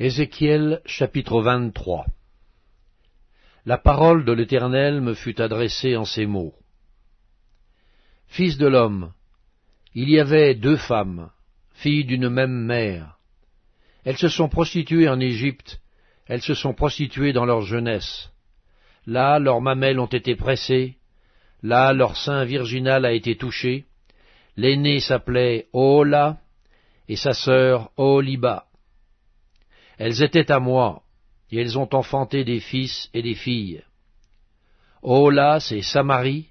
Ézéchiel chapitre 23 La parole de l'Éternel me fut adressée en ces mots. Fils de l'homme, il y avait deux femmes, filles d'une même mère. Elles se sont prostituées en Égypte, elles se sont prostituées dans leur jeunesse. Là, leurs mamelles ont été pressées, là, leur sein virginal a été touché. L'aînée s'appelait Oola, et sa sœur Oholiba. Elles étaient à moi, et elles ont enfanté des fils et des filles. Ola, c'est Samarie,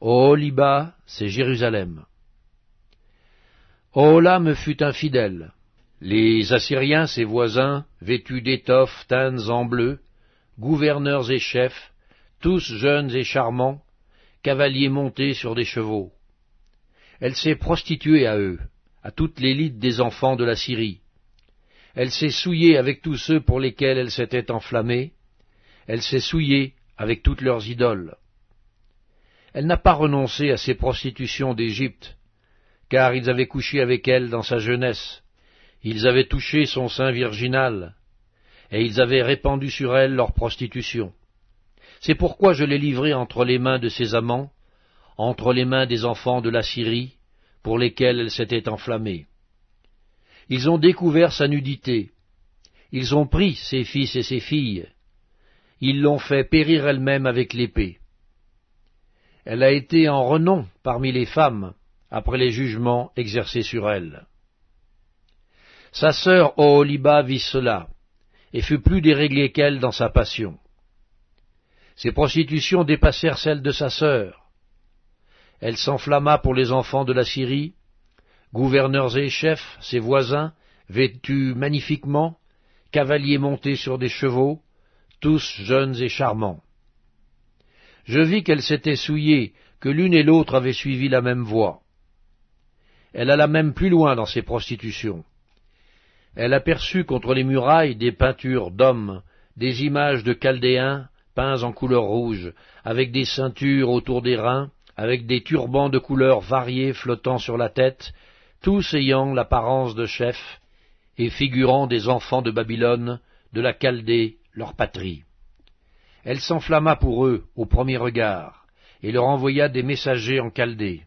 Oholiba, c'est Jérusalem. Ola me fut infidèle. Les Assyriens, ses voisins, vêtus d'étoffes teintes en bleu, gouverneurs et chefs, tous jeunes et charmants, cavaliers montés sur des chevaux. Elle s'est prostituée à eux, à toute l'élite des enfants de la Syrie. Elle s'est souillée avec tous ceux pour lesquels elle s'était enflammée, elle s'est souillée avec toutes leurs idoles. Elle n'a pas renoncé à ses prostitutions d'Égypte, car ils avaient couché avec elle dans sa jeunesse, ils avaient touché son sein virginal, et ils avaient répandu sur elle leur prostitution. C'est pourquoi je l'ai livrée entre les mains de ses amants, entre les mains des enfants de la Syrie, pour lesquels elle s'était enflammée. Ils ont découvert sa nudité. Ils ont pris ses fils et ses filles. Ils l'ont fait périr elle-même avec l'épée. Elle a été en renom parmi les femmes après les jugements exercés sur elle. Sa sœur Oholiba vit cela, et fut plus déréglée qu'elle dans sa passion. Ses prostitutions dépassèrent celles de sa sœur. Elle s'enflamma pour les enfants de la Syrie, gouverneurs et chefs, ses voisins, vêtus magnifiquement, cavaliers montés sur des chevaux, tous jeunes et charmants. Je vis qu'elle s'était souillée, que l'une et l'autre avaient suivi la même voie. Elle alla même plus loin dans ses prostitutions. Elle aperçut contre les murailles des peintures d'hommes, des images de Chaldéens peints en couleur rouge, avec des ceintures autour des reins, avec des turbans de couleurs variées flottant sur la tête, tous ayant l'apparence de chefs, et figurant des enfants de Babylone, de la Chaldée, leur patrie. Elle s'enflamma pour eux au premier regard, et leur envoya des messagers en Chaldée.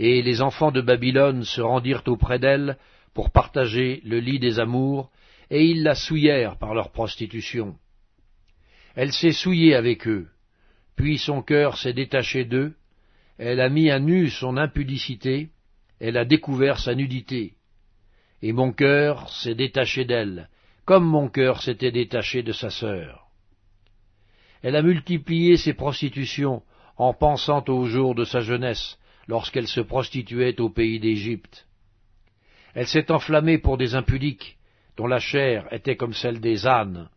Et les enfants de Babylone se rendirent auprès d'elle pour partager le lit des amours, et ils la souillèrent par leur prostitution. Elle s'est souillée avec eux, puis son cœur s'est détaché d'eux, elle a mis à nu son impudicité, elle a découvert sa nudité. Et mon cœur s'est détaché d'elle, comme mon cœur s'était détaché de sa sœur. Elle a multiplié ses prostitutions en pensant aux jours de sa jeunesse, lorsqu'elle se prostituait au pays d'Égypte. Elle s'est enflammée pour des impudiques, dont la chair était comme celle des ânes,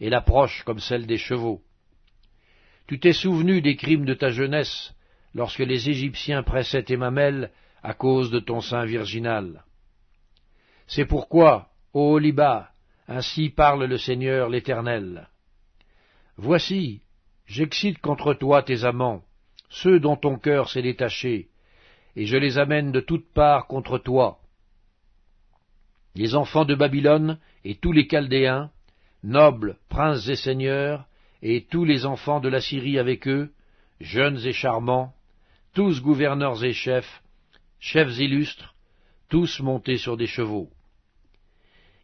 et l'approche comme celle des chevaux. Tu t'es souvenu des crimes de ta jeunesse, lorsque les Égyptiens pressaient tes mamelles à cause de ton sein virginal. C'est pourquoi, ô Liba, ainsi parle le Seigneur l'Éternel. Voici, j'excite contre toi tes amants, ceux dont ton cœur s'est détaché, et je les amène de toutes parts contre toi. Les enfants de Babylone et tous les Chaldéens, nobles, princes et seigneurs, et tous les enfants de la Syrie avec eux, jeunes et charmants, tous gouverneurs et chefs, chefs illustres, tous montés sur des chevaux.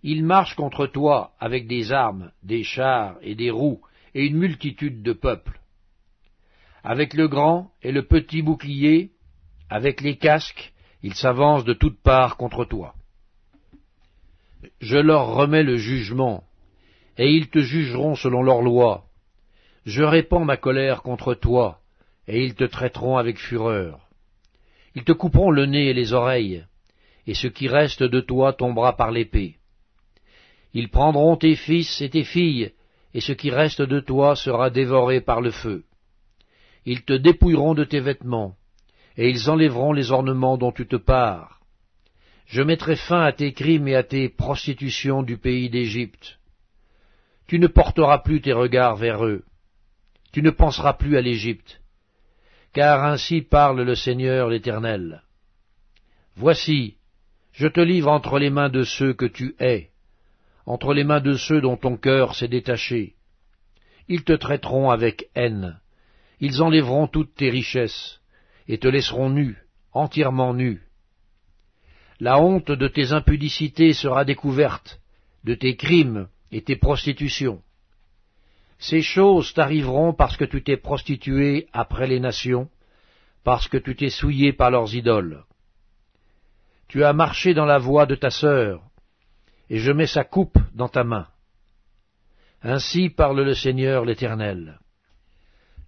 Ils marchent contre toi avec des armes, des chars et des roues, et une multitude de peuples. Avec le grand et le petit bouclier, avec les casques, ils s'avancent de toutes parts contre toi. Je leur remets le jugement, et ils te jugeront selon leur loi. Je répands ma colère contre toi, et ils te traiteront avec fureur. Ils te couperont le nez et les oreilles, et ce qui reste de toi tombera par l'épée. Ils prendront tes fils et tes filles, et ce qui reste de toi sera dévoré par le feu. Ils te dépouilleront de tes vêtements, et ils enlèveront les ornements dont tu te pares. Je mettrai fin à tes crimes et à tes prostitutions du pays d'Égypte. Tu ne porteras plus tes regards vers eux. Tu ne penseras plus à l'Égypte car ainsi parle le Seigneur l'Éternel. Voici, je te livre entre les mains de ceux que tu hais, entre les mains de ceux dont ton cœur s'est détaché. Ils te traiteront avec haine, ils enlèveront toutes tes richesses, et te laisseront nu, entièrement nu. La honte de tes impudicités sera découverte, de tes crimes et tes prostitutions. Ces choses t'arriveront parce que tu t'es prostitué après les nations, parce que tu t'es souillé par leurs idoles. Tu as marché dans la voie de ta sœur, et je mets sa coupe dans ta main. Ainsi parle le Seigneur l'Éternel.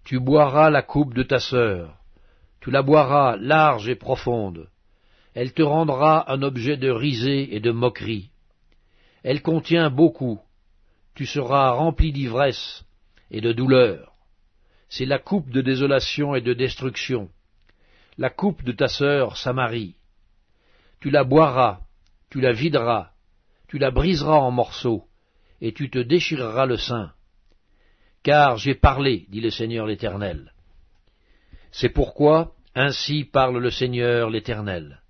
Tu boiras la coupe de ta sœur, tu la boiras large et profonde. Elle te rendra un objet de risée et de moquerie. Elle contient beaucoup. Tu seras rempli d'ivresse et de douleur. C'est la coupe de désolation et de destruction. La coupe de ta sœur Samarie. Tu la boiras, tu la videras, tu la briseras en morceaux, et tu te déchireras le sein. Car j'ai parlé, dit le Seigneur l'Éternel. C'est pourquoi ainsi parle le Seigneur l'Éternel.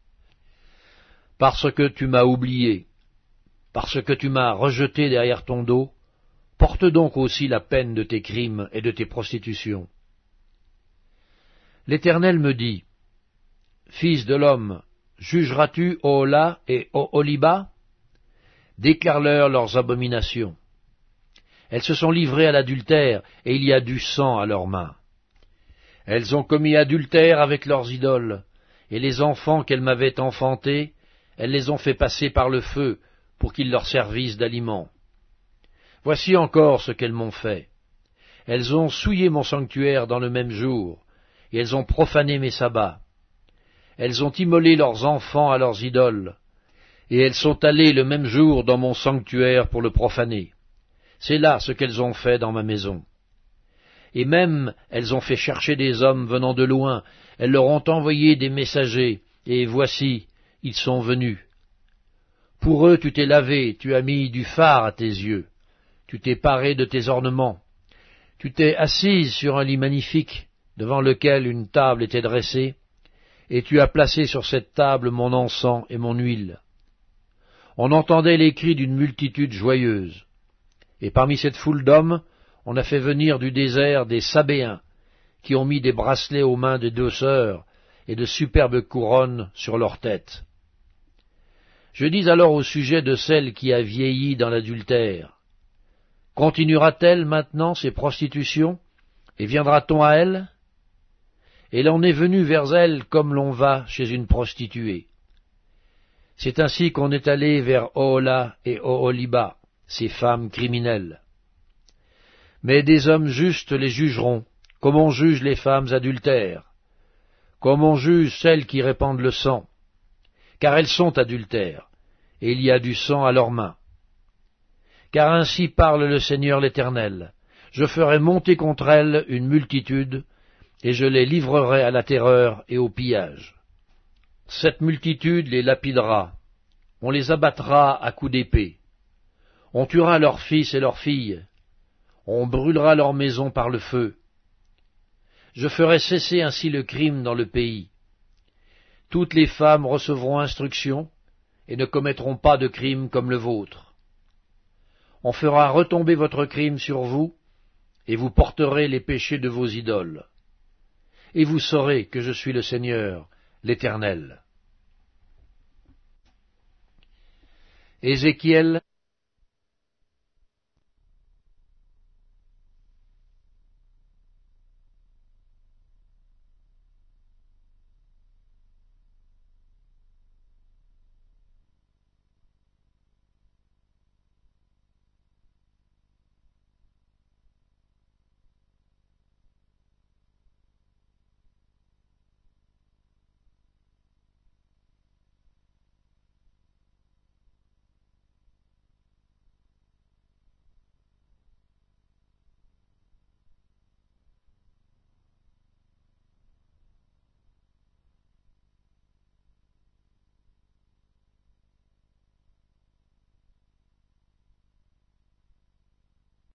Parce que tu m'as oublié, parce que tu m'as rejeté derrière ton dos, porte donc aussi la peine de tes crimes et de tes prostitutions. L'Éternel me dit, Fils de l'homme, jugeras-tu Ola et Oholiba? Déclare-leur leurs abominations. Elles se sont livrées à l'adultère, et il y a du sang à leurs mains. Elles ont commis adultère avec leurs idoles, et les enfants qu'elles m'avaient enfantés, elles les ont fait passer par le feu, pour qu'ils leur servissent d'aliment. Voici encore ce qu'elles m'ont fait. Elles ont souillé mon sanctuaire dans le même jour, et elles ont profané mes sabbats. Elles ont immolé leurs enfants à leurs idoles, et elles sont allées le même jour dans mon sanctuaire pour le profaner. C'est là ce qu'elles ont fait dans ma maison. Et même elles ont fait chercher des hommes venant de loin, elles leur ont envoyé des messagers, et voici, ils sont venus. Pour eux tu t'es lavé, tu as mis du phare à tes yeux, tu t'es paré de tes ornements, tu t'es assise sur un lit magnifique, devant lequel une table était dressée, et tu as placé sur cette table mon encens et mon huile. On entendait les cris d'une multitude joyeuse. Et parmi cette foule d'hommes, on a fait venir du désert des Sabéens, qui ont mis des bracelets aux mains des deux sœurs et de superbes couronnes sur leurs têtes. Je dis alors au sujet de celle qui a vieilli dans l'adultère. Continuera-t-elle maintenant ses prostitutions, et viendra-t-on à elle? Et l'on est venu vers elle comme l'on va chez une prostituée. C'est ainsi qu'on est allé vers Oola et Oholiba, ces femmes criminelles. Mais des hommes justes les jugeront, comme on juge les femmes adultères, comme on juge celles qui répandent le sang, car elles sont adultères, et il y a du sang à leurs mains. Car ainsi parle le Seigneur l'Éternel, je ferai monter contre elles une multitude, et je les livrerai à la terreur et au pillage. Cette multitude les lapidera, on les abattra à coups d'épée, on tuera leurs fils et leurs filles, on brûlera leurs maisons par le feu. Je ferai cesser ainsi le crime dans le pays. Toutes les femmes recevront instruction et ne commettront pas de crime comme le vôtre. On fera retomber votre crime sur vous, et vous porterez les péchés de vos idoles. Et vous saurez que je suis le Seigneur, l'Éternel.